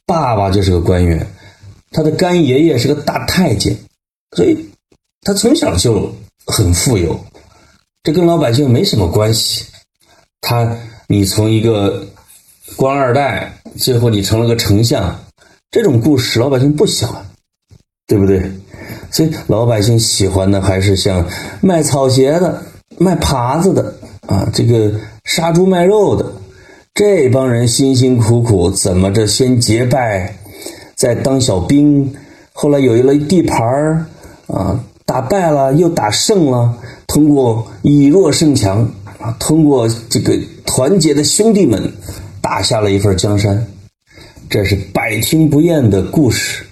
爸爸就是个官员，他的干爷爷是个大太监，所以他从小就很富有，这跟老百姓没什么关系。他，你从一个官二代，最后你成了个丞相，这种故事老百姓不喜欢，对不对？所以老百姓喜欢的还是像卖草鞋的、卖耙子的。啊，这个杀猪卖肉的这帮人辛辛苦苦，怎么着先结拜，再当小兵，后来有一了地盘儿，啊，打败了又打胜了，通过以弱胜强，啊，通过这个团结的兄弟们，打下了一份江山。这是百听不厌的故事，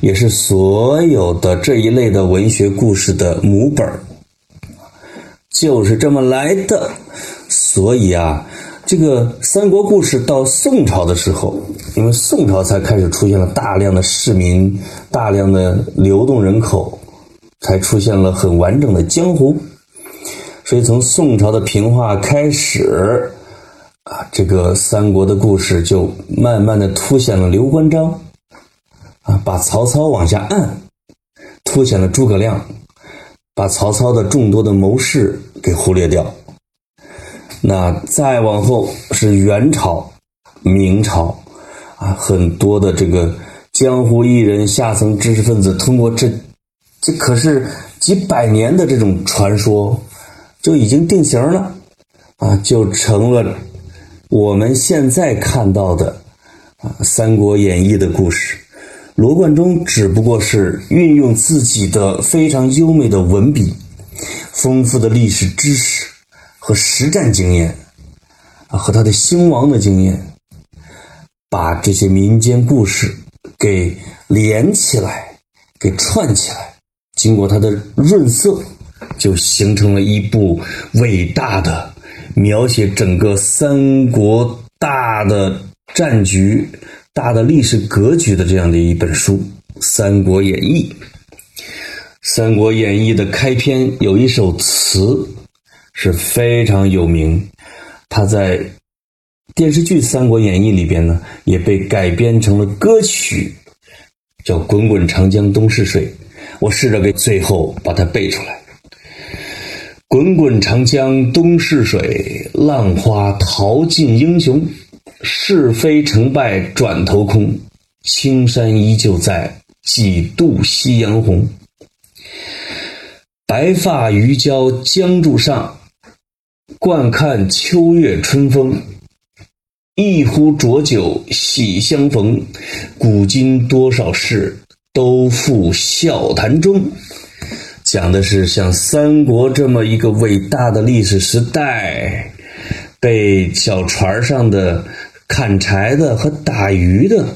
也是所有的这一类的文学故事的母本儿。就是这么来的，所以啊，这个三国故事到宋朝的时候，因为宋朝才开始出现了大量的市民、大量的流动人口，才出现了很完整的江湖。所以从宋朝的平话开始，啊，这个三国的故事就慢慢的凸显了刘关张，啊，把曹操往下按，凸显了诸葛亮。把曹操的众多的谋士给忽略掉，那再往后是元朝、明朝，啊，很多的这个江湖艺人、下层知识分子，通过这，这可是几百年的这种传说，就已经定型了，啊，就成了我们现在看到的啊《三国演义》的故事。罗贯中只不过是运用自己的非常优美的文笔、丰富的历史知识和实战经验，啊，和他的兴亡的经验，把这些民间故事给连起来，给串起来，经过他的润色，就形成了一部伟大的描写整个三国大的战局。大的历史格局的这样的一本书《三国演义》。《三国演义》的开篇有一首词是非常有名，他在电视剧《三国演义》里边呢也被改编成了歌曲，叫《滚滚长江东逝水》。我试着给最后把它背出来：“滚滚长江东逝水，浪花淘尽英雄。”是非成败转头空，青山依旧在，几度夕阳红。白发渔樵江渚上，惯看秋月春风。一壶浊酒喜相逢，古今多少事，都付笑谈中。讲的是像三国这么一个伟大的历史时代，被小船上的。砍柴的和打鱼的，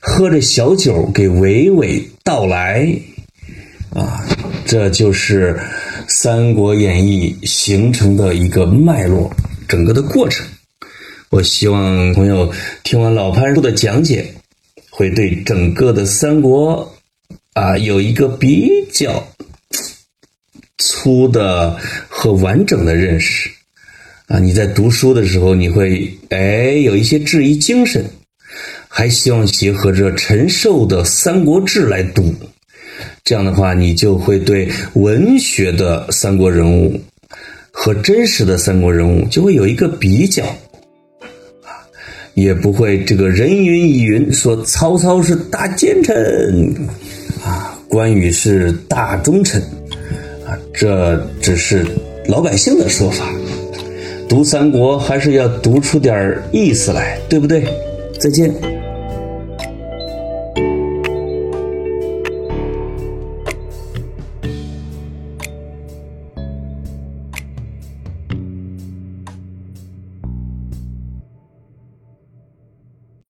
喝着小酒给娓娓道来，啊，这就是《三国演义》形成的一个脉络，整个的过程。我希望朋友听完老潘叔的讲解，会对整个的三国啊有一个比较粗的和完整的认识。啊，你在读书的时候，你会哎有一些质疑精神，还希望结合着陈寿的《三国志》来读，这样的话，你就会对文学的三国人物和真实的三国人物就会有一个比较，啊，也不会这个人云亦云说曹操是大奸臣，啊，关羽是大忠臣，啊，这只是老百姓的说法。读三国还是要读出点意思来，对不对？再见。